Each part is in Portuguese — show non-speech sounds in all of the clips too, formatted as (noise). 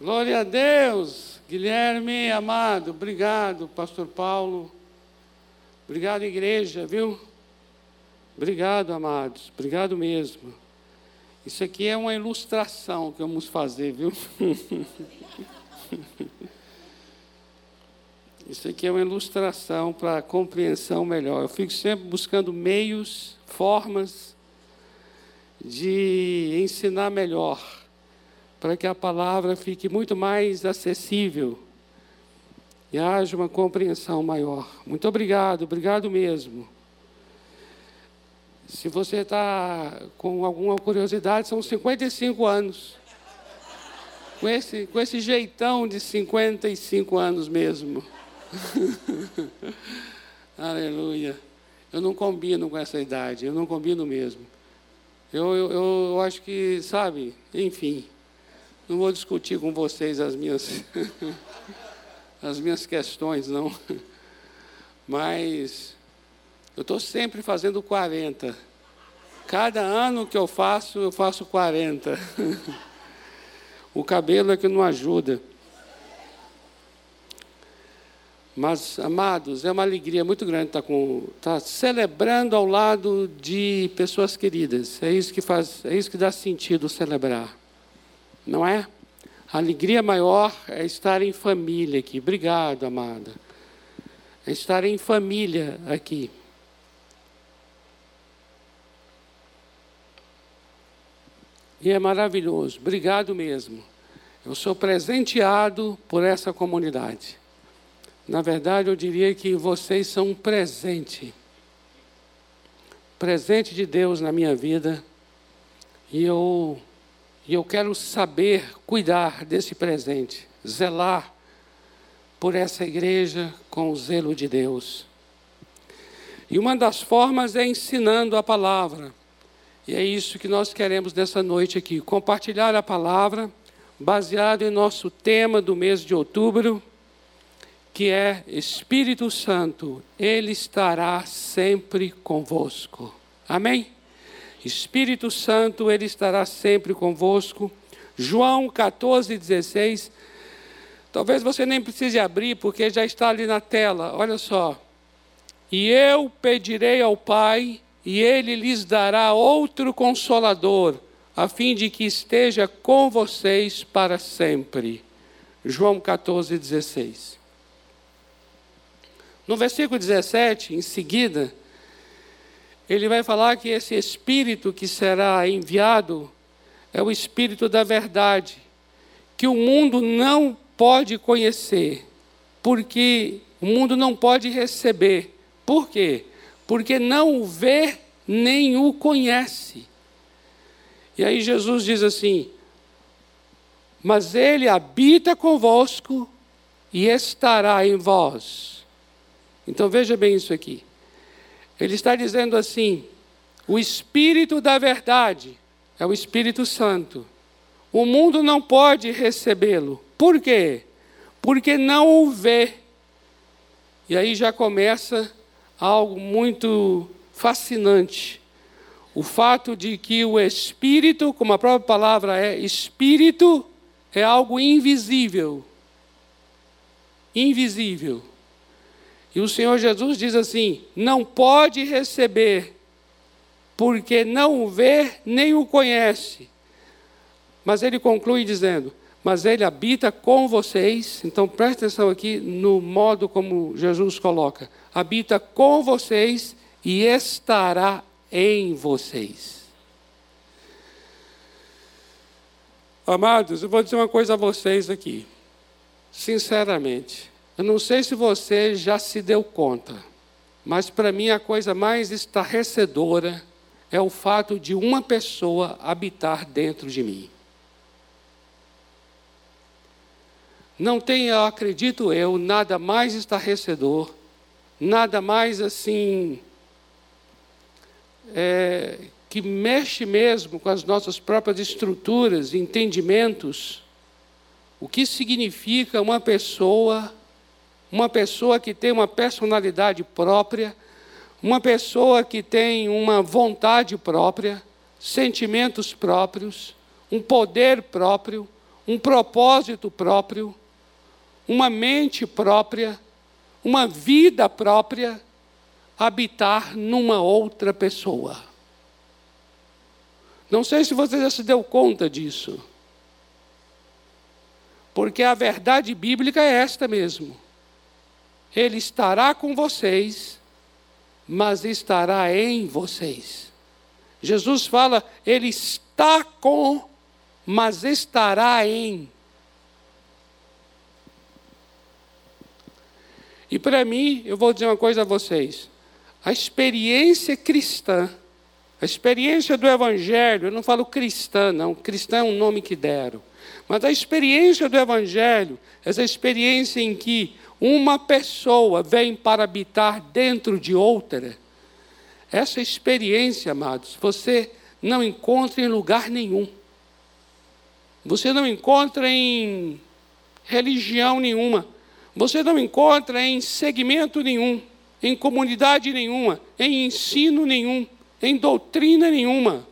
Glória a Deus. Guilherme, amado, obrigado, pastor Paulo. Obrigado, igreja, viu? Obrigado, amados. Obrigado mesmo. Isso aqui é uma ilustração que vamos fazer, viu? (laughs) Isso aqui é uma ilustração para compreensão melhor. Eu fico sempre buscando meios, formas de ensinar melhor, para que a palavra fique muito mais acessível e haja uma compreensão maior. Muito obrigado, obrigado mesmo. Se você está com alguma curiosidade, são 55 anos. Com esse, com esse jeitão de 55 anos mesmo. (laughs) Aleluia. Eu não combino com essa idade, eu não combino mesmo. Eu, eu, eu acho que, sabe, enfim, não vou discutir com vocês as minhas, (laughs) as minhas questões, não. Mas eu estou sempre fazendo 40. Cada ano que eu faço, eu faço 40. (laughs) o cabelo é que não ajuda. Mas, amados, é uma alegria muito grande estar, com, estar celebrando ao lado de pessoas queridas. É isso que faz, é isso que dá sentido celebrar. Não é? A alegria maior é estar em família aqui. Obrigado, amada. É estar em família aqui. E é maravilhoso. Obrigado mesmo. Eu sou presenteado por essa comunidade. Na verdade, eu diria que vocês são um presente. Presente de Deus na minha vida. E eu, e eu quero saber cuidar desse presente, zelar por essa igreja com o zelo de Deus. E uma das formas é ensinando a palavra. E é isso que nós queremos nessa noite aqui: compartilhar a palavra, baseado em nosso tema do mês de outubro, que é Espírito Santo, Ele estará sempre convosco. Amém? Espírito Santo, Ele estará sempre convosco. João 14, 16. Talvez você nem precise abrir, porque já está ali na tela. Olha só. E eu pedirei ao Pai, e Ele lhes dará outro consolador, a fim de que esteja com vocês para sempre. João 14, 16. No versículo 17, em seguida, ele vai falar que esse Espírito que será enviado é o Espírito da verdade, que o mundo não pode conhecer, porque o mundo não pode receber. Por quê? Porque não o vê nem o conhece. E aí Jesus diz assim: Mas ele habita convosco e estará em vós. Então veja bem isso aqui. Ele está dizendo assim: o Espírito da verdade é o Espírito Santo. O mundo não pode recebê-lo. Por quê? Porque não o vê. E aí já começa algo muito fascinante. O fato de que o Espírito, como a própria palavra é, Espírito é algo invisível. Invisível. E o Senhor Jesus diz assim: não pode receber, porque não o vê nem o conhece. Mas ele conclui dizendo: mas ele habita com vocês. Então preste atenção aqui no modo como Jesus coloca: habita com vocês e estará em vocês. Amados, eu vou dizer uma coisa a vocês aqui, sinceramente. Eu não sei se você já se deu conta, mas para mim a coisa mais estarrecedora é o fato de uma pessoa habitar dentro de mim. Não tem, eu acredito eu, nada mais estarrecedor, nada mais assim, é, que mexe mesmo com as nossas próprias estruturas, entendimentos, o que significa uma pessoa uma pessoa que tem uma personalidade própria, uma pessoa que tem uma vontade própria, sentimentos próprios, um poder próprio, um propósito próprio, uma mente própria, uma vida própria, habitar numa outra pessoa. Não sei se você já se deu conta disso. Porque a verdade bíblica é esta mesmo. Ele estará com vocês, mas estará em vocês. Jesus fala, ele está com, mas estará em. E para mim, eu vou dizer uma coisa a vocês: a experiência cristã, a experiência do Evangelho, eu não falo cristã, não, cristã é um nome que deram, mas a experiência do Evangelho, essa experiência em que uma pessoa vem para habitar dentro de outra, essa experiência, amados, você não encontra em lugar nenhum. Você não encontra em religião nenhuma. Você não encontra em segmento nenhum, em comunidade nenhuma, em ensino nenhum, em doutrina nenhuma.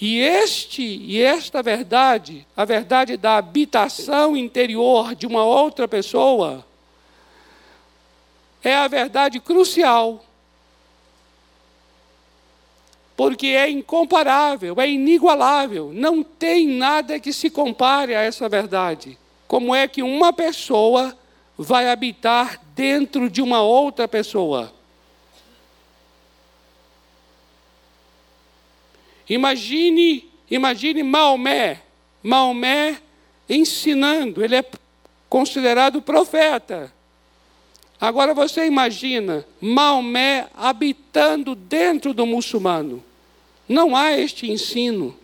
E este e esta verdade, a verdade da habitação interior de uma outra pessoa, é a verdade crucial. Porque é incomparável, é inigualável, não tem nada que se compare a essa verdade. Como é que uma pessoa vai habitar dentro de uma outra pessoa? Imagine, imagine Maomé, Maomé ensinando, ele é considerado profeta. Agora você imagina Maomé habitando dentro do muçulmano. Não há este ensino.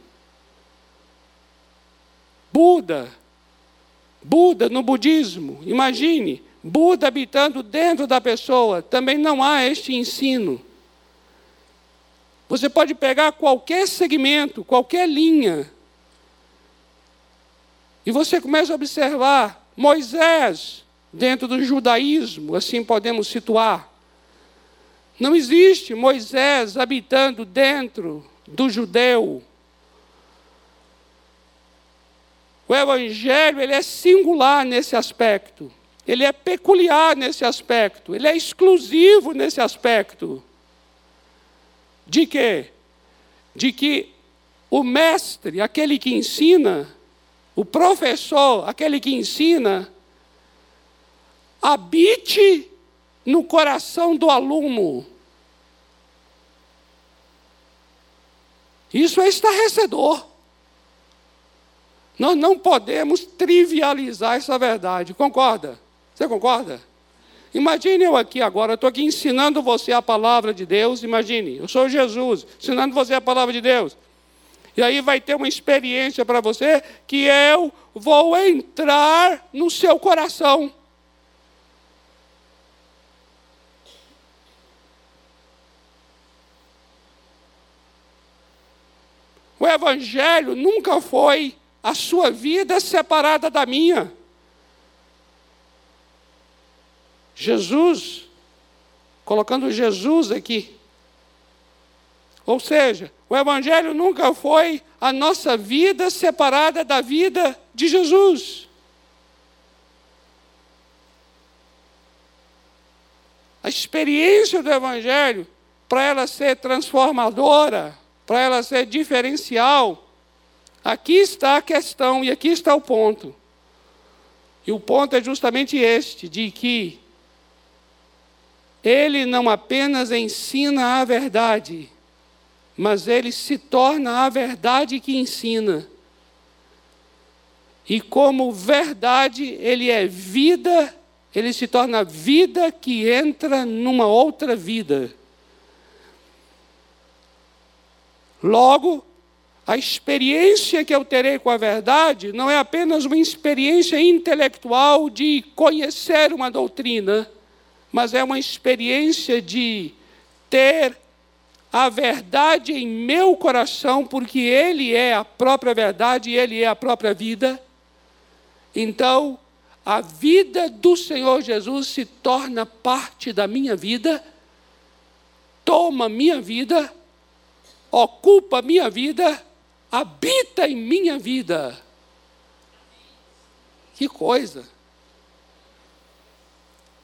Buda Buda no budismo, imagine, Buda habitando dentro da pessoa, também não há este ensino. Você pode pegar qualquer segmento, qualquer linha, e você começa a observar Moisés dentro do judaísmo, assim podemos situar. Não existe Moisés habitando dentro do judeu. O evangelho ele é singular nesse aspecto. Ele é peculiar nesse aspecto, ele é exclusivo nesse aspecto. De quê? De que o mestre, aquele que ensina, o professor, aquele que ensina, habite no coração do aluno. Isso é estarrecedor. Nós não podemos trivializar essa verdade, concorda? Você concorda? Imagine eu aqui agora, estou aqui ensinando você a palavra de Deus. Imagine, eu sou Jesus, ensinando você a palavra de Deus. E aí vai ter uma experiência para você que eu vou entrar no seu coração. O Evangelho nunca foi a sua vida separada da minha. Jesus, colocando Jesus aqui. Ou seja, o Evangelho nunca foi a nossa vida separada da vida de Jesus. A experiência do Evangelho, para ela ser transformadora, para ela ser diferencial, Aqui está a questão e aqui está o ponto. E o ponto é justamente este: de que ele não apenas ensina a verdade, mas ele se torna a verdade que ensina. E como verdade, ele é vida, ele se torna vida que entra numa outra vida. Logo, a experiência que eu terei com a verdade não é apenas uma experiência intelectual de conhecer uma doutrina, mas é uma experiência de ter a verdade em meu coração, porque Ele é a própria verdade Ele é a própria vida. Então, a vida do Senhor Jesus se torna parte da minha vida, toma minha vida, ocupa minha vida habita em minha vida. Que coisa!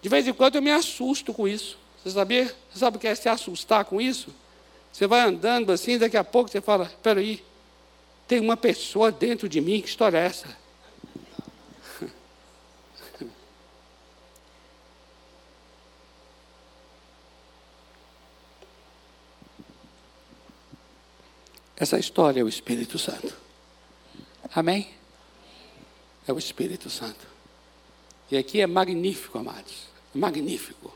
De vez em quando eu me assusto com isso. Você sabia? Você sabe o que é se assustar com isso? Você vai andando assim, daqui a pouco você fala: peraí, tem uma pessoa dentro de mim, que história é essa? (laughs) Essa história é o Espírito Santo. Amém? É o Espírito Santo. E aqui é magnífico, amados. Magnífico.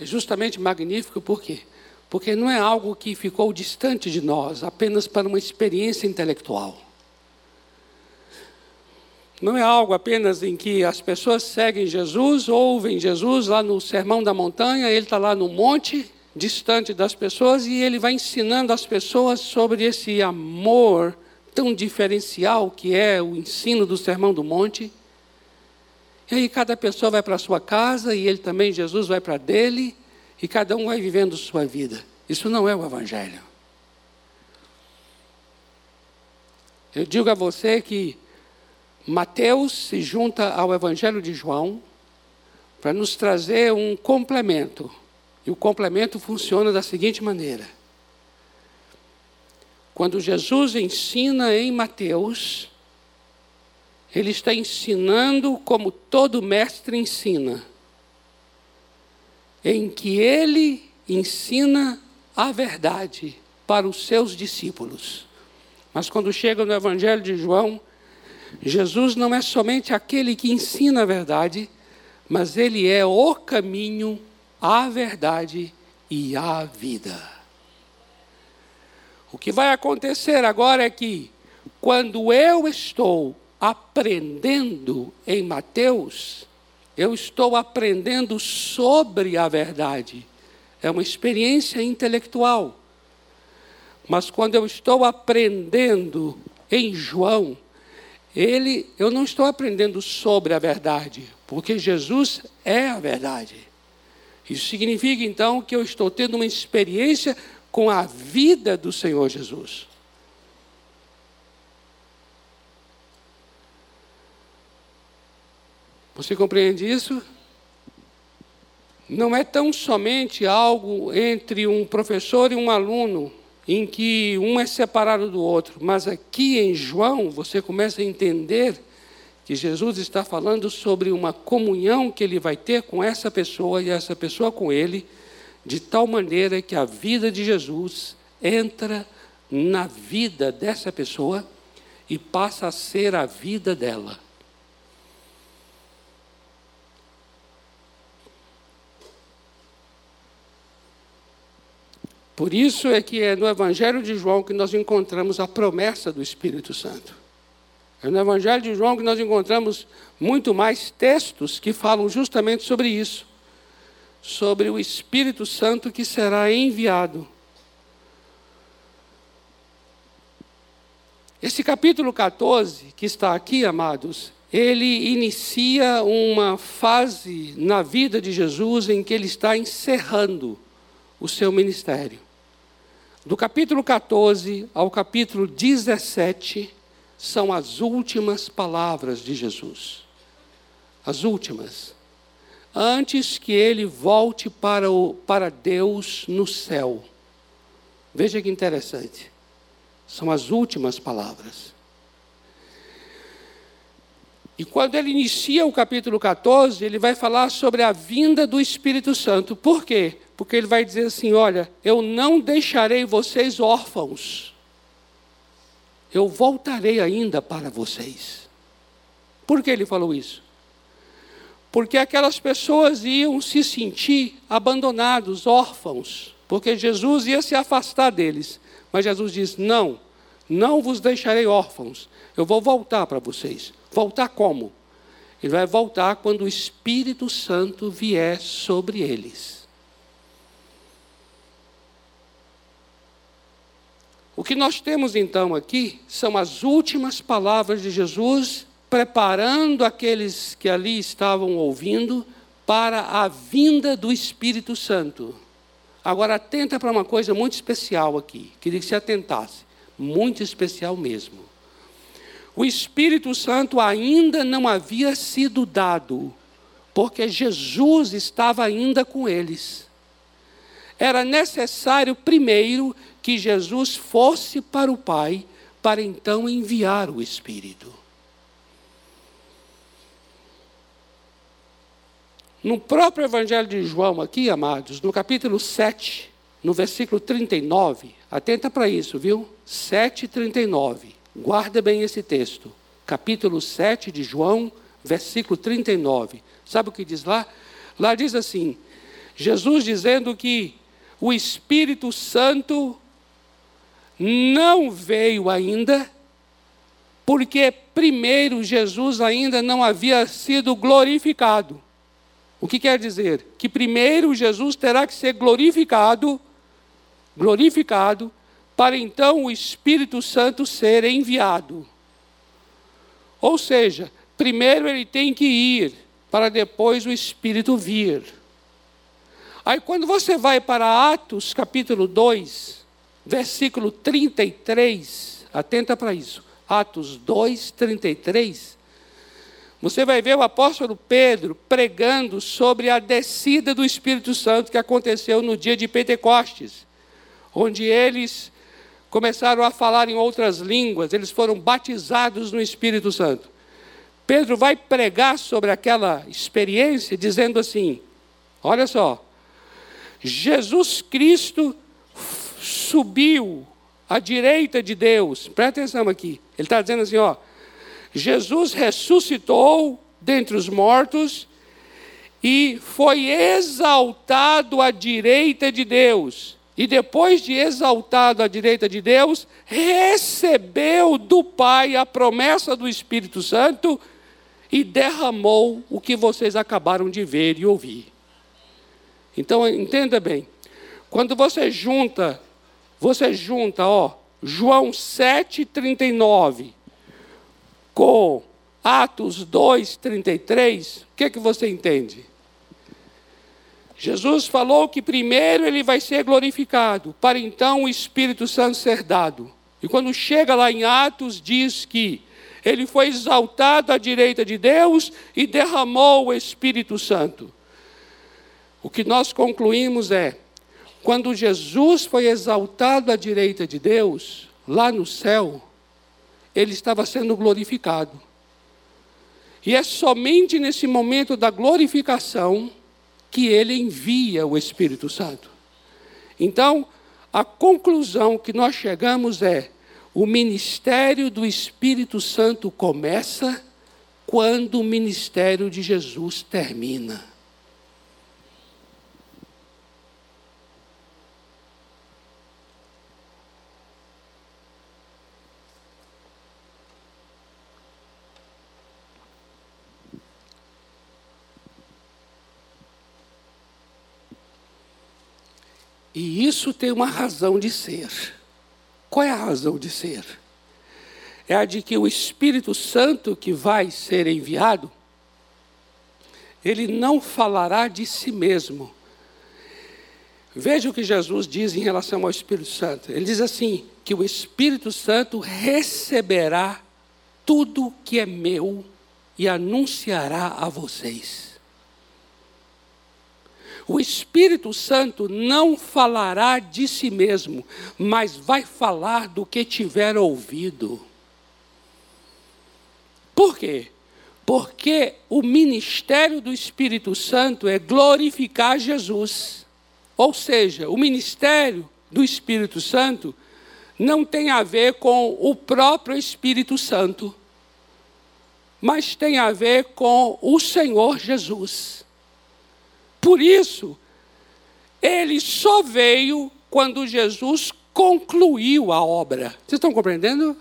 É justamente magnífico por quê? Porque não é algo que ficou distante de nós, apenas para uma experiência intelectual. Não é algo apenas em que as pessoas seguem Jesus, ouvem Jesus lá no Sermão da Montanha, ele está lá no monte, distante das pessoas e ele vai ensinando as pessoas sobre esse amor tão diferencial que é o ensino do Sermão do Monte. E aí cada pessoa vai para a sua casa e ele também, Jesus, vai para dele e cada um vai vivendo sua vida. Isso não é o Evangelho. Eu digo a você que Mateus se junta ao Evangelho de João para nos trazer um complemento e o complemento funciona da seguinte maneira: quando Jesus ensina em Mateus, ele está ensinando como todo mestre ensina, em que ele ensina a verdade para os seus discípulos. Mas quando chega no Evangelho de João, Jesus não é somente aquele que ensina a verdade, mas ele é o caminho, a verdade e a vida. O que vai acontecer agora é que, quando eu estou aprendendo em Mateus, eu estou aprendendo sobre a verdade. É uma experiência intelectual. Mas quando eu estou aprendendo em João, ele, eu não estou aprendendo sobre a verdade, porque Jesus é a verdade. Isso significa então que eu estou tendo uma experiência com a vida do Senhor Jesus. Você compreende isso? Não é tão somente algo entre um professor e um aluno, em que um é separado do outro, mas aqui em João você começa a entender que Jesus está falando sobre uma comunhão que ele vai ter com essa pessoa e essa pessoa com ele, de tal maneira que a vida de Jesus entra na vida dessa pessoa e passa a ser a vida dela. Por isso é que é no Evangelho de João que nós encontramos a promessa do Espírito Santo. É no Evangelho de João que nós encontramos muito mais textos que falam justamente sobre isso, sobre o Espírito Santo que será enviado. Esse capítulo 14, que está aqui, amados, ele inicia uma fase na vida de Jesus em que ele está encerrando o seu ministério. Do capítulo 14 ao capítulo 17, são as últimas palavras de Jesus. As últimas. Antes que ele volte para, o, para Deus no céu. Veja que interessante. São as últimas palavras. E quando ele inicia o capítulo 14, ele vai falar sobre a vinda do Espírito Santo. Por quê? Porque ele vai dizer assim: Olha, eu não deixarei vocês órfãos eu voltarei ainda para vocês. Por que ele falou isso? Porque aquelas pessoas iam se sentir abandonados, órfãos, porque Jesus ia se afastar deles. Mas Jesus diz: Não, não vos deixarei órfãos, eu vou voltar para vocês. Voltar como? Ele vai voltar quando o Espírito Santo vier sobre eles. O que nós temos então aqui são as últimas palavras de Jesus, preparando aqueles que ali estavam ouvindo para a vinda do Espírito Santo. Agora atenta para uma coisa muito especial aqui, queria que você atentasse, muito especial mesmo. O Espírito Santo ainda não havia sido dado, porque Jesus estava ainda com eles. Era necessário primeiro que Jesus fosse para o Pai, para então enviar o Espírito. No próprio Evangelho de João, aqui, amados, no capítulo 7, no versículo 39, atenta para isso, viu? 7, 39. Guarda bem esse texto. Capítulo 7 de João, versículo 39. Sabe o que diz lá? Lá diz assim: Jesus dizendo que o Espírito Santo não veio ainda, porque primeiro Jesus ainda não havia sido glorificado. O que quer dizer? Que primeiro Jesus terá que ser glorificado, glorificado, para então o Espírito Santo ser enviado. Ou seja, primeiro ele tem que ir, para depois o Espírito vir. Aí quando você vai para Atos capítulo 2, versículo 33, atenta para isso. Atos 2, 33. Você vai ver o apóstolo Pedro pregando sobre a descida do Espírito Santo que aconteceu no dia de Pentecostes, onde eles começaram a falar em outras línguas, eles foram batizados no Espírito Santo. Pedro vai pregar sobre aquela experiência, dizendo assim: olha só, Jesus Cristo subiu à direita de Deus, presta atenção aqui, ele está dizendo assim: ó Jesus ressuscitou dentre os mortos e foi exaltado à direita de Deus. E depois de exaltado à direita de Deus, recebeu do Pai a promessa do Espírito Santo e derramou o que vocês acabaram de ver e ouvir. Então entenda bem. Quando você junta, você junta, ó, João 7:39 com Atos 2:33, o que é que você entende? Jesus falou que primeiro ele vai ser glorificado, para então o Espírito Santo ser dado. E quando chega lá em Atos, diz que ele foi exaltado à direita de Deus e derramou o Espírito Santo. O que nós concluímos é: quando Jesus foi exaltado à direita de Deus, lá no céu, ele estava sendo glorificado. E é somente nesse momento da glorificação que ele envia o Espírito Santo. Então, a conclusão que nós chegamos é: o ministério do Espírito Santo começa quando o ministério de Jesus termina. E isso tem uma razão de ser. Qual é a razão de ser? É a de que o Espírito Santo que vai ser enviado, ele não falará de si mesmo. Veja o que Jesus diz em relação ao Espírito Santo. Ele diz assim: que o Espírito Santo receberá tudo que é meu e anunciará a vocês. O Espírito Santo não falará de si mesmo, mas vai falar do que tiver ouvido. Por quê? Porque o ministério do Espírito Santo é glorificar Jesus. Ou seja, o ministério do Espírito Santo não tem a ver com o próprio Espírito Santo, mas tem a ver com o Senhor Jesus. Por isso, ele só veio quando Jesus concluiu a obra. Vocês estão compreendendo?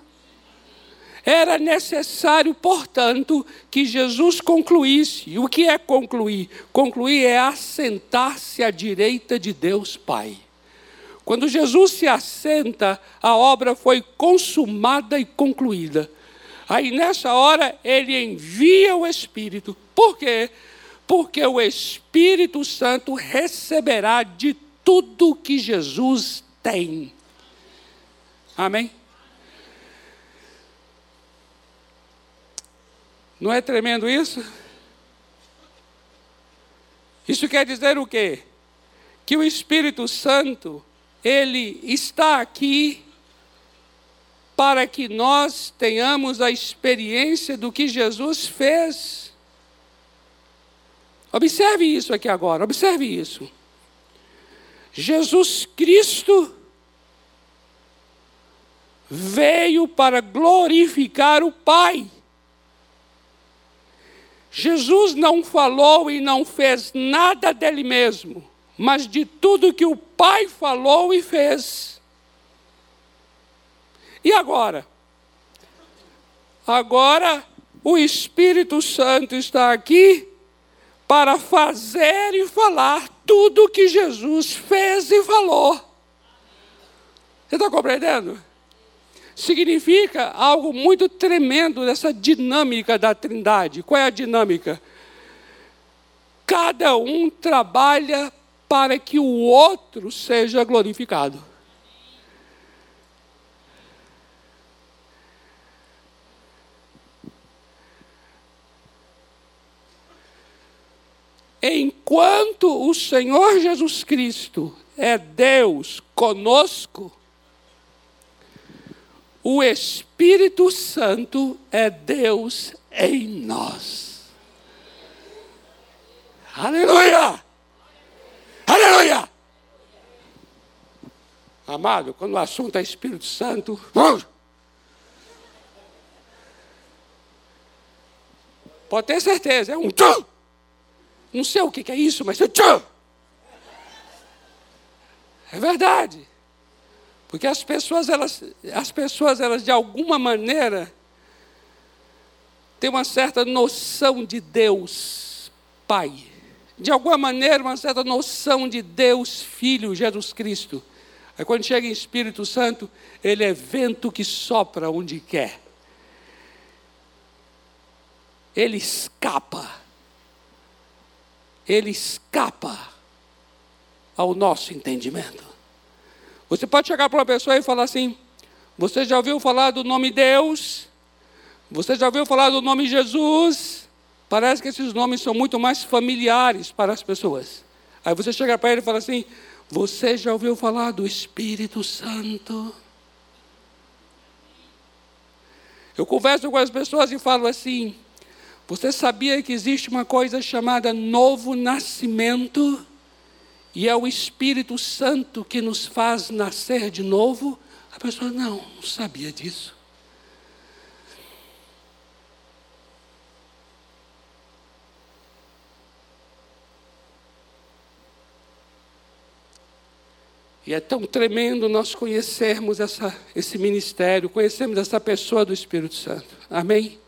Era necessário, portanto, que Jesus concluísse. E o que é concluir? Concluir é assentar-se à direita de Deus Pai. Quando Jesus se assenta, a obra foi consumada e concluída. Aí nessa hora ele envia o Espírito. Por quê? O Espírito Santo receberá de tudo que Jesus tem. Amém? Não é tremendo isso? Isso quer dizer o quê? Que o Espírito Santo, ele está aqui para que nós tenhamos a experiência do que Jesus fez. Observe isso aqui agora, observe isso. Jesus Cristo veio para glorificar o Pai. Jesus não falou e não fez nada dele mesmo, mas de tudo que o Pai falou e fez. E agora? Agora o Espírito Santo está aqui para fazer e falar tudo que Jesus fez e falou. Você está compreendendo? significa algo muito tremendo dessa dinâmica da Trindade. Qual é a dinâmica? Cada um trabalha para que o outro seja glorificado. Enquanto o Senhor Jesus Cristo é Deus conosco, o Espírito Santo é Deus em nós. Aleluia! Aleluia! Amado, quando o assunto é Espírito Santo, pode ter certeza, é um tchum. Não sei o que é isso, mas é verdade. Porque as pessoas, elas, as pessoas, elas de alguma maneira têm uma certa noção de Deus Pai. De alguma maneira, uma certa noção de Deus Filho, Jesus Cristo. Aí quando chega em Espírito Santo, ele é vento que sopra onde quer. Ele escapa. Ele escapa ao nosso entendimento. Você pode chegar para uma pessoa e falar assim: Você já ouviu falar do nome Deus? Você já ouviu falar do nome Jesus? Parece que esses nomes são muito mais familiares para as pessoas. Aí você chega para ele e fala assim: Você já ouviu falar do Espírito Santo? Eu converso com as pessoas e falo assim: Você sabia que existe uma coisa chamada novo nascimento? e é o Espírito Santo que nos faz nascer de novo, a pessoa não, não sabia disso. E é tão tremendo nós conhecermos essa, esse ministério, conhecermos essa pessoa do Espírito Santo. Amém?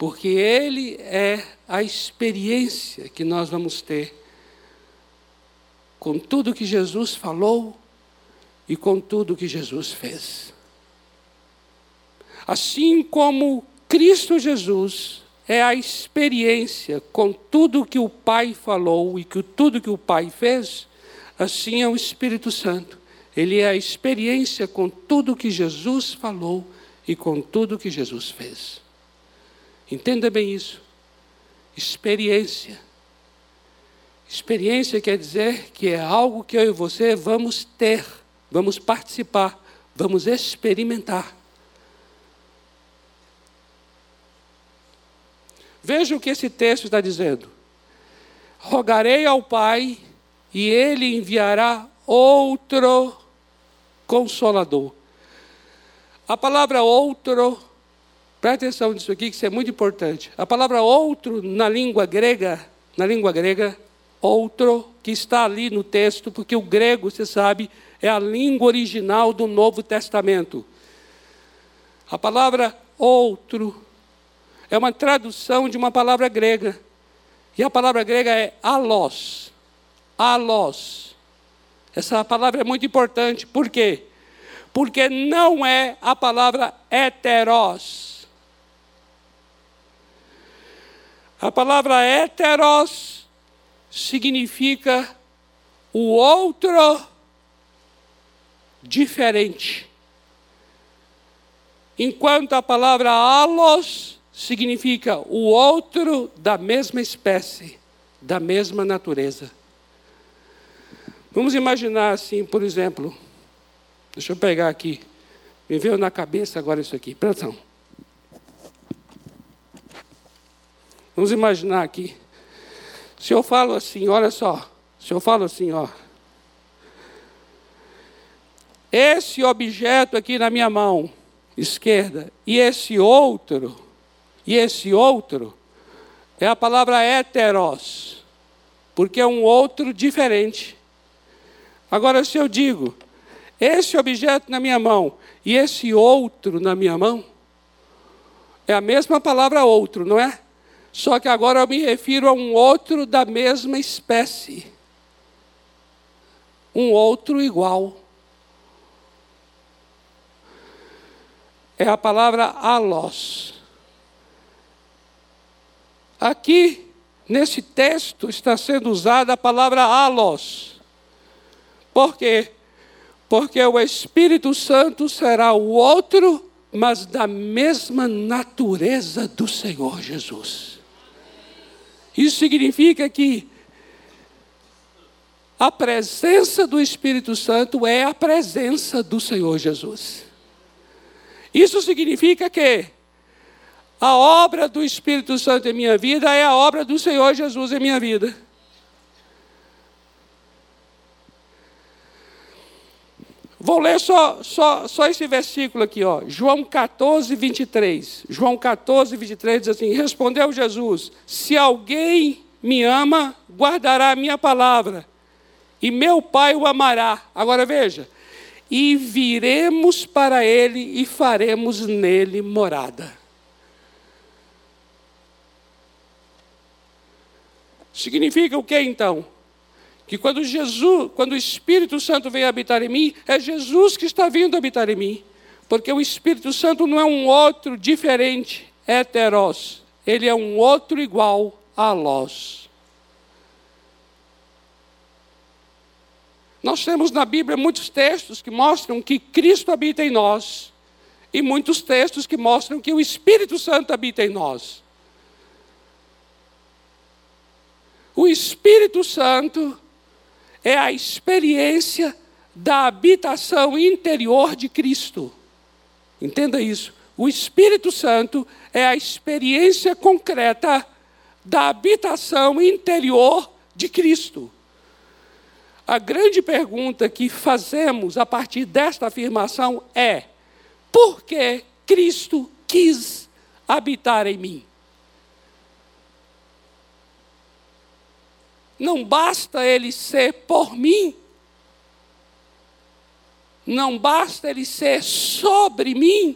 Porque ele é a experiência que nós vamos ter com tudo que Jesus falou e com tudo que Jesus fez. Assim como Cristo Jesus é a experiência com tudo que o Pai falou e com tudo que o Pai fez, assim é o Espírito Santo. Ele é a experiência com tudo que Jesus falou e com tudo que Jesus fez. Entenda bem isso. Experiência Experiência quer dizer que é algo que eu e você vamos ter, vamos participar, vamos experimentar. Veja o que esse texto está dizendo. Rogarei ao Pai e ele enviará outro consolador. A palavra outro, preste atenção nisso aqui, que isso é muito importante. A palavra outro na língua grega, na língua grega, outro que está ali no texto, porque o grego, você sabe, é a língua original do Novo Testamento. A palavra outro é uma tradução de uma palavra grega. E a palavra grega é alos. Alos. Essa palavra é muito importante. Por quê? Porque não é a palavra heteros. A palavra heteros significa o outro diferente. Enquanto a palavra alos significa o outro da mesma espécie, da mesma natureza. Vamos imaginar assim, por exemplo, deixa eu pegar aqui, me veio na cabeça agora isso aqui, presta atenção. Vamos imaginar aqui. Se eu falo assim, olha só, se eu falo assim, ó. Esse objeto aqui na minha mão esquerda e esse outro, e esse outro, é a palavra heteros, porque é um outro diferente. Agora, se eu digo, esse objeto na minha mão e esse outro na minha mão, é a mesma palavra outro, não é? Só que agora eu me refiro a um outro da mesma espécie. Um outro igual. É a palavra alos. Aqui, nesse texto, está sendo usada a palavra alos. Por quê? Porque o Espírito Santo será o outro, mas da mesma natureza do Senhor Jesus. Isso significa que a presença do Espírito Santo é a presença do Senhor Jesus. Isso significa que a obra do Espírito Santo em minha vida é a obra do Senhor Jesus em minha vida. Vou ler só, só, só esse versículo aqui, ó. João 14, 23. João 14, 23 diz assim: Respondeu Jesus: Se alguém me ama, guardará a minha palavra, e meu Pai o amará. Agora veja: e viremos para ele e faremos nele morada. Significa o que então? Que quando Jesus, quando o Espírito Santo vem habitar em mim, é Jesus que está vindo habitar em mim. Porque o Espírito Santo não é um outro diferente, heteros. Ele é um outro igual a nós. Nós temos na Bíblia muitos textos que mostram que Cristo habita em nós, e muitos textos que mostram que o Espírito Santo habita em nós. O Espírito Santo é a experiência da habitação interior de Cristo. Entenda isso. O Espírito Santo é a experiência concreta da habitação interior de Cristo. A grande pergunta que fazemos a partir desta afirmação é: por que Cristo quis habitar em mim? Não basta ele ser por mim. Não basta ele ser sobre mim.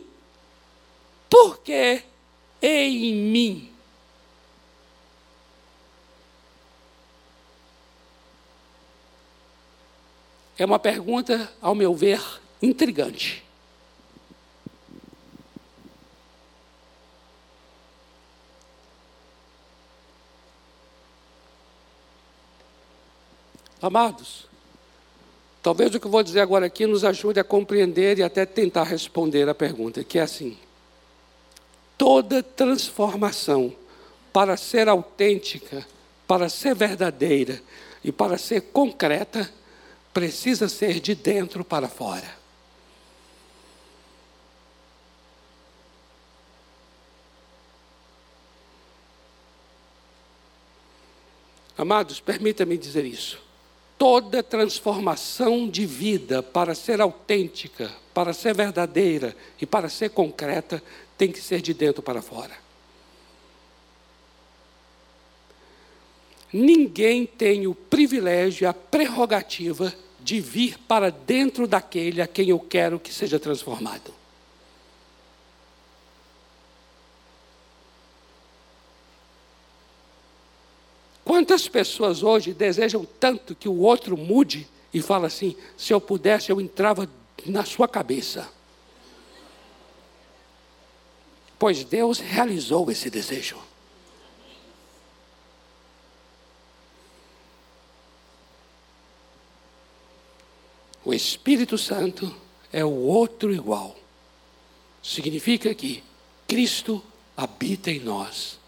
Porque em mim. É uma pergunta, ao meu ver, intrigante. Amados, talvez o que eu vou dizer agora aqui nos ajude a compreender e até tentar responder a pergunta, que é assim: toda transformação, para ser autêntica, para ser verdadeira e para ser concreta, precisa ser de dentro para fora. Amados, permita-me dizer isso toda transformação de vida, para ser autêntica, para ser verdadeira e para ser concreta, tem que ser de dentro para fora. Ninguém tem o privilégio, a prerrogativa de vir para dentro daquele a quem eu quero que seja transformado. Quantas pessoas hoje desejam tanto que o outro mude e fala assim: se eu pudesse, eu entrava na sua cabeça. Pois Deus realizou esse desejo. O Espírito Santo é o outro igual. Significa que Cristo habita em nós.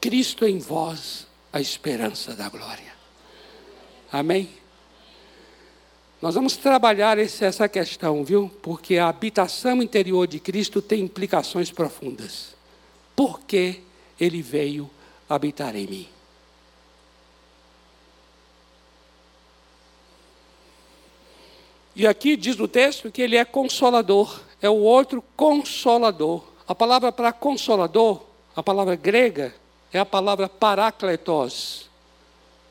Cristo em vós, a esperança da glória. Amém? Nós vamos trabalhar esse, essa questão, viu? Porque a habitação interior de Cristo tem implicações profundas. Por que ele veio habitar em mim? E aqui diz no texto que ele é consolador, é o outro consolador. A palavra para consolador, a palavra grega, é a palavra parácletos.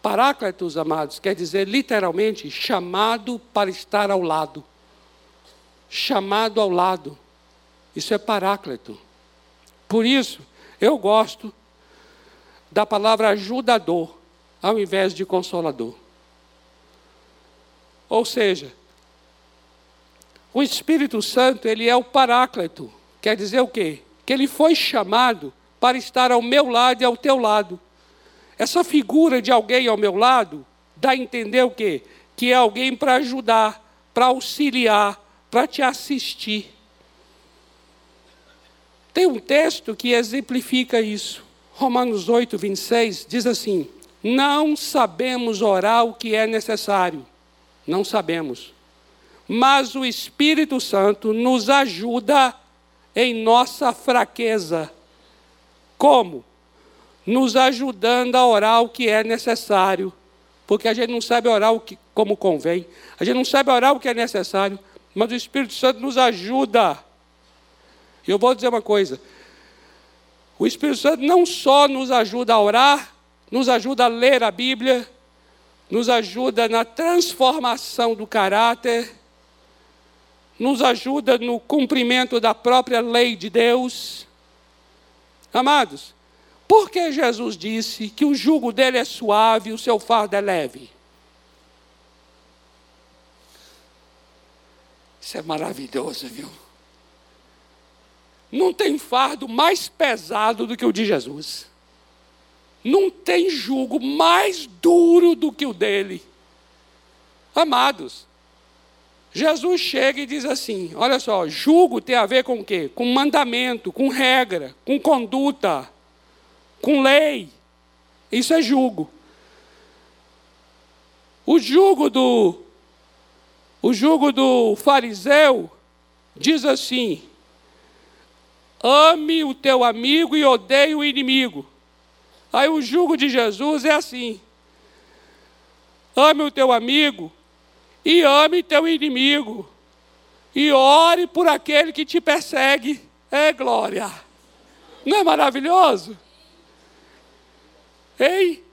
Parácletos, amados, quer dizer literalmente chamado para estar ao lado. Chamado ao lado. Isso é paráclito. Por isso, eu gosto da palavra ajudador, ao invés de consolador. Ou seja, o Espírito Santo, ele é o paráclito. Quer dizer o quê? Que ele foi chamado para estar ao meu lado e ao teu lado. Essa figura de alguém ao meu lado dá a entender o quê? Que é alguém para ajudar, para auxiliar, para te assistir. Tem um texto que exemplifica isso. Romanos 8, 26 diz assim: Não sabemos orar o que é necessário. Não sabemos mas o Espírito Santo nos ajuda em nossa fraqueza. Como? Nos ajudando a orar o que é necessário. Porque a gente não sabe orar o que, como convém. A gente não sabe orar o que é necessário. Mas o Espírito Santo nos ajuda. E eu vou dizer uma coisa. O Espírito Santo não só nos ajuda a orar, nos ajuda a ler a Bíblia, nos ajuda na transformação do caráter, nos ajuda no cumprimento da própria lei de Deus. Amados, por que Jesus disse que o jugo dele é suave e o seu fardo é leve? Isso é maravilhoso, viu? Não tem fardo mais pesado do que o de Jesus. Não tem jugo mais duro do que o dele. Amados, Jesus chega e diz assim: olha só, julgo tem a ver com o quê? Com mandamento, com regra, com conduta, com lei. Isso é julgo. O jugo do o jugo do fariseu diz assim: ame o teu amigo e odeie o inimigo. Aí o jugo de Jesus é assim: ame o teu amigo e ame teu inimigo, e ore por aquele que te persegue. É glória. Não é maravilhoso? Ei,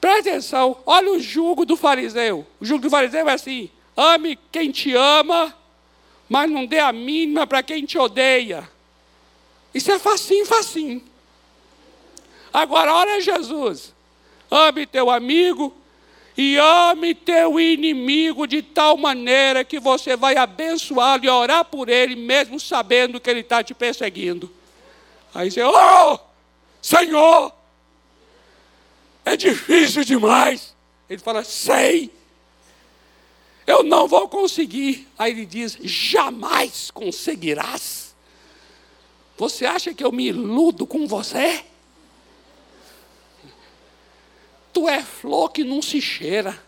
presta atenção, olha o jugo do fariseu. O jugo do fariseu é assim: ame quem te ama, mas não dê a mínima para quem te odeia. Isso é facinho, facinho. Agora, olha Jesus: ame teu amigo, e ame teu inimigo de tal maneira que você vai abençoá-lo e orar por ele, mesmo sabendo que ele está te perseguindo. Aí você, oh, Senhor, é difícil demais. Ele fala, sei, eu não vou conseguir. Aí ele diz, jamais conseguirás. Você acha que eu me iludo com você? Tu é flor que não se cheira.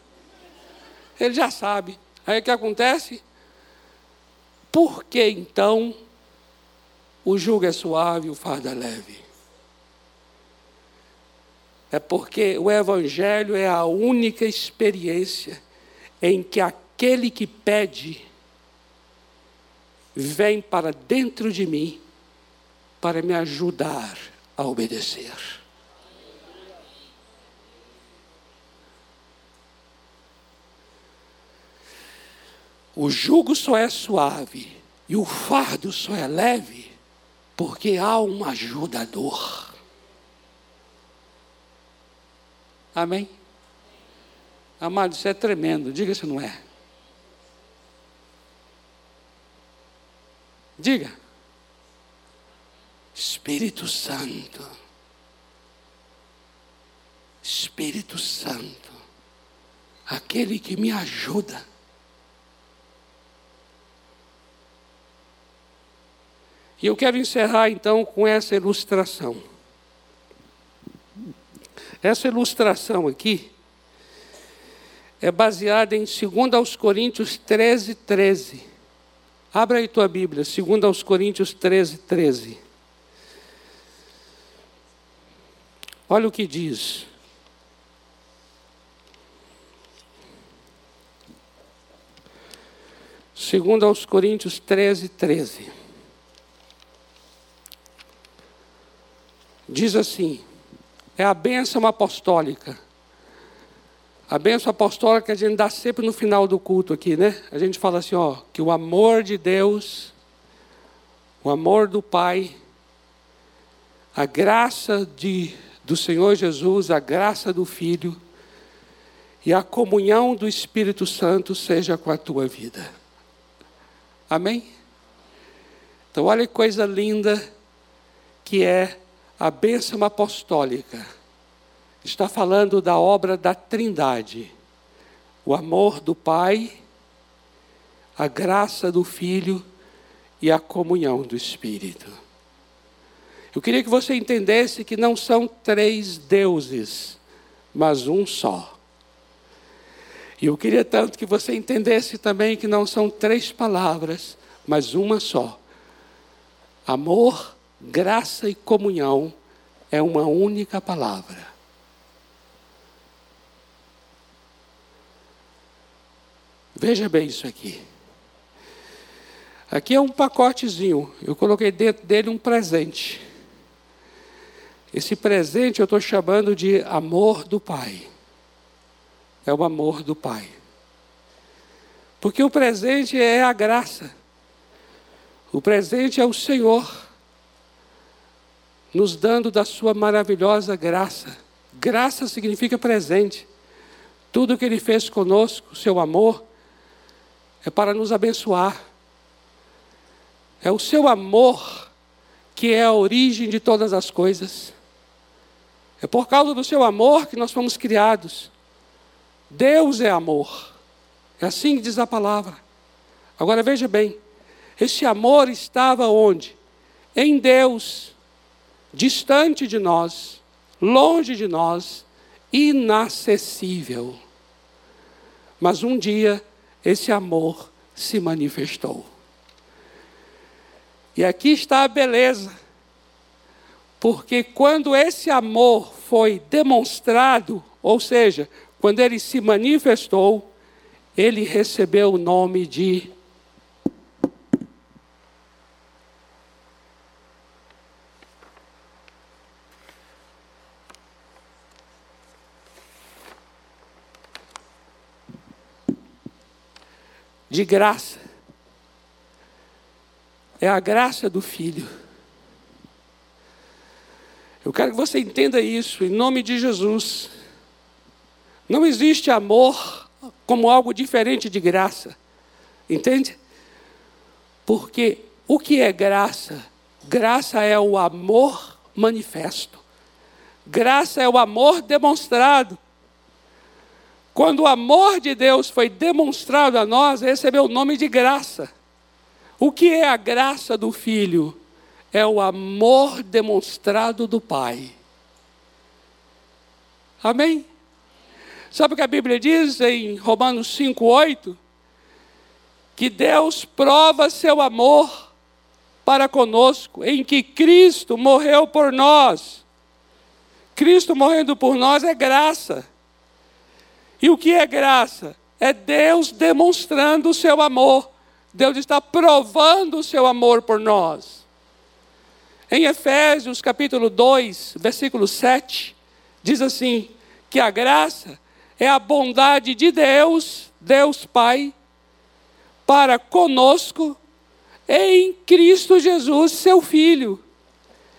Ele já sabe. Aí o que acontece? Por que então o jugo é suave e o fardo é leve? É porque o Evangelho é a única experiência em que aquele que pede vem para dentro de mim para me ajudar a obedecer. O jugo só é suave e o fardo só é leve porque há um ajudador. Amém? Amado, isso é tremendo. Diga se não é. Diga. Espírito Santo. Espírito Santo. Aquele que me ajuda E eu quero encerrar então com essa ilustração. Essa ilustração aqui é baseada em 2 Coríntios 13, 13. Abra aí tua Bíblia, 2 Coríntios 13, 13. Olha o que diz. Segundo aos Coríntios 13, 13. Diz assim: é a bênção apostólica. A bênção apostólica a gente dá sempre no final do culto aqui, né? A gente fala assim, ó, que o amor de Deus, o amor do Pai, a graça de, do Senhor Jesus, a graça do Filho e a comunhão do Espírito Santo seja com a tua vida. Amém? Então, olha que coisa linda que é a bênção apostólica está falando da obra da Trindade: o amor do Pai, a graça do Filho e a comunhão do Espírito. Eu queria que você entendesse que não são três deuses, mas um só. E eu queria tanto que você entendesse também que não são três palavras, mas uma só. Amor, graça e comunhão é uma única palavra. Veja bem isso aqui. Aqui é um pacotezinho. Eu coloquei dentro dele um presente. Esse presente eu estou chamando de amor do Pai. É o amor do Pai. Porque o presente é a graça. O presente é o Senhor nos dando da sua maravilhosa graça. Graça significa presente. Tudo que Ele fez conosco, seu amor, é para nos abençoar. É o seu amor que é a origem de todas as coisas. É por causa do seu amor que nós fomos criados. Deus é amor. É assim que diz a palavra. Agora veja bem: esse amor estava onde? Em Deus distante de nós, longe de nós, inacessível. Mas um dia esse amor se manifestou. E aqui está a beleza, porque quando esse amor foi demonstrado, ou seja, quando ele se manifestou, ele recebeu o nome de de graça. É a graça do Filho. Eu quero que você entenda isso em nome de Jesus. Não existe amor como algo diferente de graça. Entende? Porque o que é graça? Graça é o amor manifesto. Graça é o amor demonstrado. Quando o amor de Deus foi demonstrado a nós, recebeu o nome de graça. O que é a graça do Filho? É o amor demonstrado do Pai. Amém? Sabe o que a Bíblia diz em Romanos 5,8? Que Deus prova seu amor para conosco, em que Cristo morreu por nós. Cristo morrendo por nós é graça. E o que é graça? É Deus demonstrando o seu amor. Deus está provando o seu amor por nós. Em Efésios capítulo 2, versículo 7, diz assim: que a graça é a bondade de Deus, Deus Pai, para conosco em Cristo Jesus, seu Filho.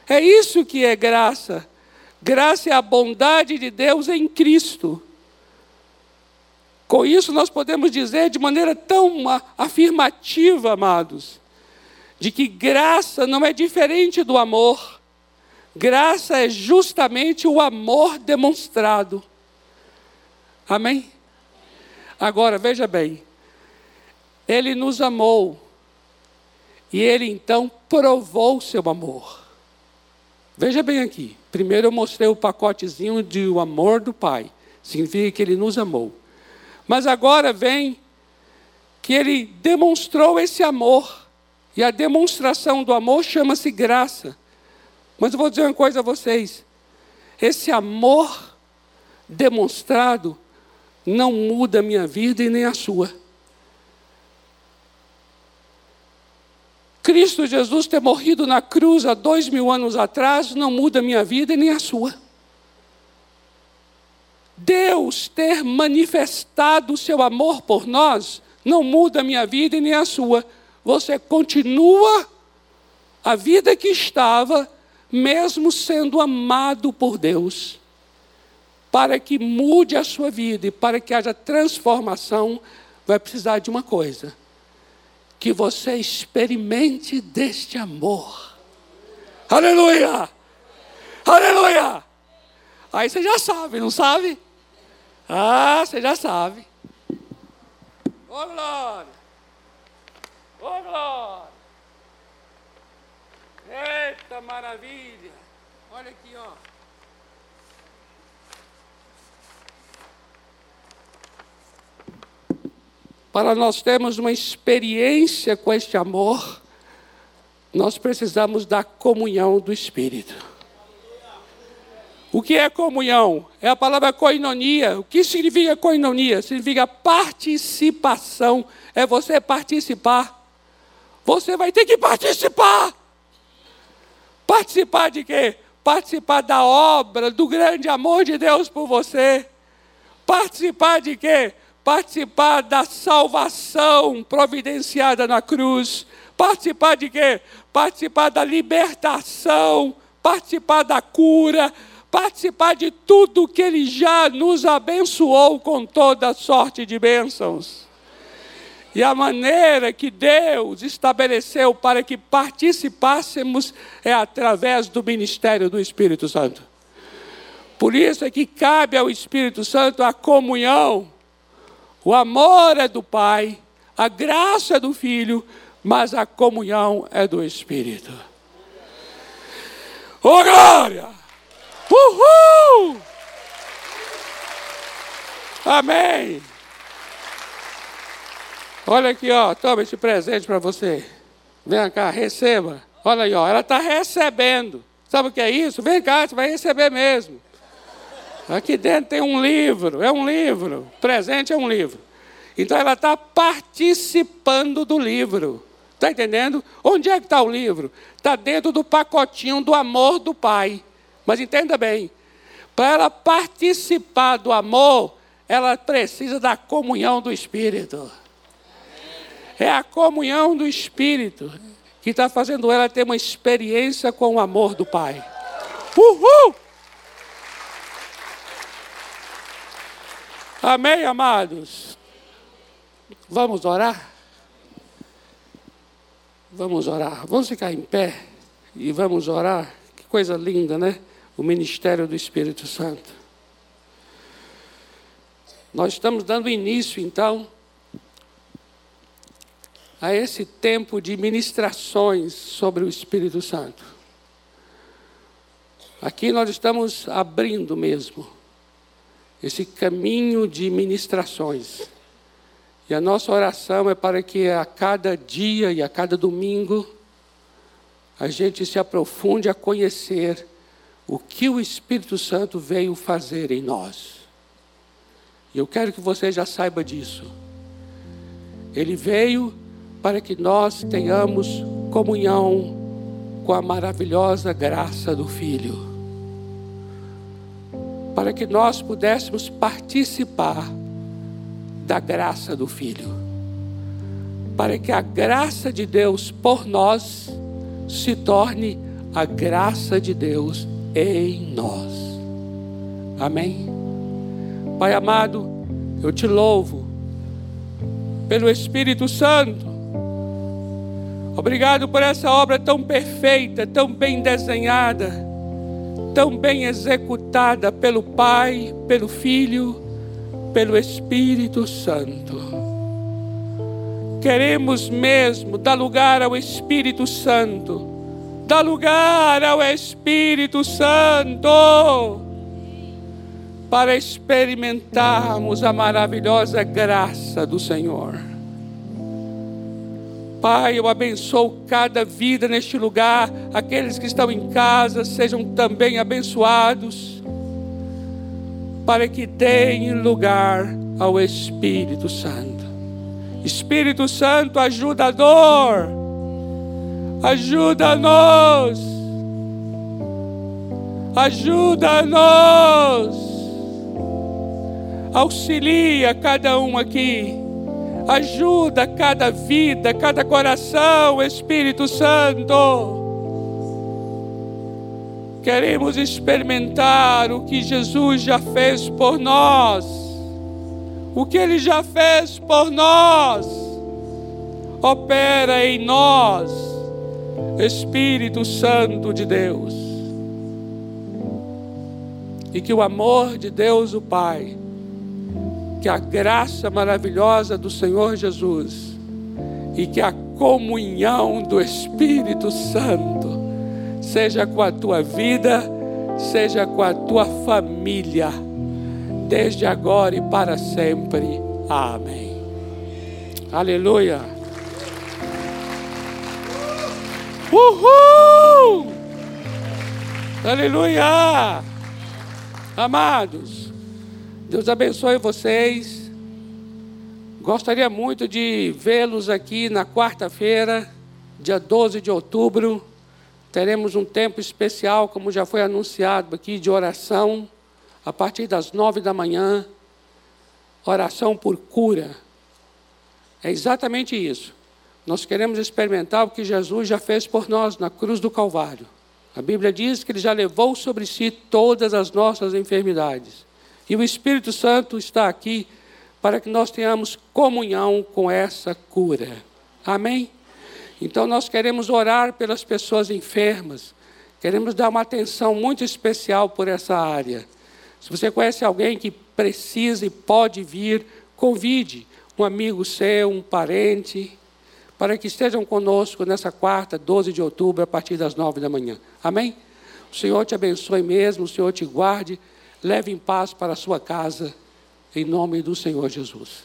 É isso que é graça. Graça é a bondade de Deus em Cristo. Com isso, nós podemos dizer de maneira tão afirmativa, amados, de que graça não é diferente do amor. Graça é justamente o amor demonstrado. Amém? Agora, veja bem, Ele nos amou, E ele então provou o seu amor. Veja bem aqui. Primeiro eu mostrei o pacotezinho de o amor do Pai. Significa que ele nos amou. Mas agora vem que ele demonstrou esse amor. E a demonstração do amor chama-se graça. Mas eu vou dizer uma coisa a vocês: esse amor demonstrado não muda a minha vida e nem a sua. Cristo Jesus ter morrido na cruz há dois mil anos atrás não muda a minha vida e nem a sua. Deus ter manifestado o seu amor por nós não muda a minha vida e nem a sua. Você continua a vida que estava, mesmo sendo amado por Deus. Para que mude a sua vida e para que haja transformação, vai precisar de uma coisa: que você experimente deste amor. Aleluia! Aleluia! Aí você já sabe, não sabe? Ah, você já sabe. Ô oh, glória! Ô oh, glória! Eita maravilha! Olha aqui, ó. Para nós termos uma experiência com este amor, nós precisamos da comunhão do Espírito. O que é comunhão? É a palavra koinonia. O que significa koinonia? Significa participação. É você participar. Você vai ter que participar. Participar de quê? Participar da obra, do grande amor de Deus por você. Participar de quê? participar da salvação providenciada na cruz, participar de quê? Participar da libertação, participar da cura, participar de tudo que Ele já nos abençoou com toda sorte de bênçãos. E a maneira que Deus estabeleceu para que participássemos é através do ministério do Espírito Santo. Por isso é que cabe ao Espírito Santo a comunhão o amor é do Pai, a graça é do Filho, mas a comunhão é do Espírito. Oh glória! Uhul! Amém! Olha aqui, ó, toma esse presente para você. Vem cá, receba. Olha aí, ó, ela está recebendo. Sabe o que é isso? Vem cá, você vai receber mesmo. Aqui dentro tem um livro, é um livro. Presente é um livro. Então ela está participando do livro. Está entendendo? Onde é que está o livro? Está dentro do pacotinho do amor do Pai. Mas entenda bem: para ela participar do amor, ela precisa da comunhão do Espírito. É a comunhão do Espírito que está fazendo ela ter uma experiência com o amor do Pai. Uhul! Amém, amados? Vamos orar? Vamos orar. Vamos ficar em pé e vamos orar. Que coisa linda, né? O ministério do Espírito Santo. Nós estamos dando início, então, a esse tempo de ministrações sobre o Espírito Santo. Aqui nós estamos abrindo mesmo esse caminho de ministrações. E a nossa oração é para que a cada dia e a cada domingo a gente se aprofunde a conhecer o que o Espírito Santo veio fazer em nós. E eu quero que você já saiba disso. Ele veio para que nós tenhamos comunhão com a maravilhosa graça do Filho para que nós pudéssemos participar da graça do Filho, para que a graça de Deus por nós se torne a graça de Deus em nós. Amém? Pai amado, eu te louvo pelo Espírito Santo. Obrigado por essa obra tão perfeita, tão bem desenhada tão bem executada pelo Pai, pelo Filho, pelo Espírito Santo. Queremos mesmo dar lugar ao Espírito Santo. Dar lugar ao Espírito Santo. Para experimentarmos a maravilhosa graça do Senhor. Pai, eu abençoo cada vida neste lugar. Aqueles que estão em casa sejam também abençoados. Para que deem lugar ao Espírito Santo. Espírito Santo, ajuda-nos. Ajuda-nos. Ajuda-nos. Auxilia cada um aqui. Ajuda cada vida, cada coração, Espírito Santo. Queremos experimentar o que Jesus já fez por nós o que Ele já fez por nós, opera em nós, Espírito Santo de Deus. E que o amor de Deus, o Pai, que a graça maravilhosa do Senhor Jesus e que a comunhão do Espírito Santo seja com a tua vida, seja com a tua família desde agora e para sempre. Amém. Aleluia. Uhul! Aleluia! Amados, Deus abençoe vocês. Gostaria muito de vê-los aqui na quarta-feira, dia 12 de outubro. Teremos um tempo especial, como já foi anunciado aqui, de oração a partir das nove da manhã, oração por cura. É exatamente isso. Nós queremos experimentar o que Jesus já fez por nós na cruz do Calvário. A Bíblia diz que ele já levou sobre si todas as nossas enfermidades. E o Espírito Santo está aqui para que nós tenhamos comunhão com essa cura. Amém? Então nós queremos orar pelas pessoas enfermas. Queremos dar uma atenção muito especial por essa área. Se você conhece alguém que precisa e pode vir, convide um amigo seu, um parente, para que estejam conosco nessa quarta, 12 de outubro, a partir das nove da manhã. Amém? O Senhor te abençoe mesmo, o Senhor te guarde, leve em paz para a sua casa, em nome do Senhor Jesus.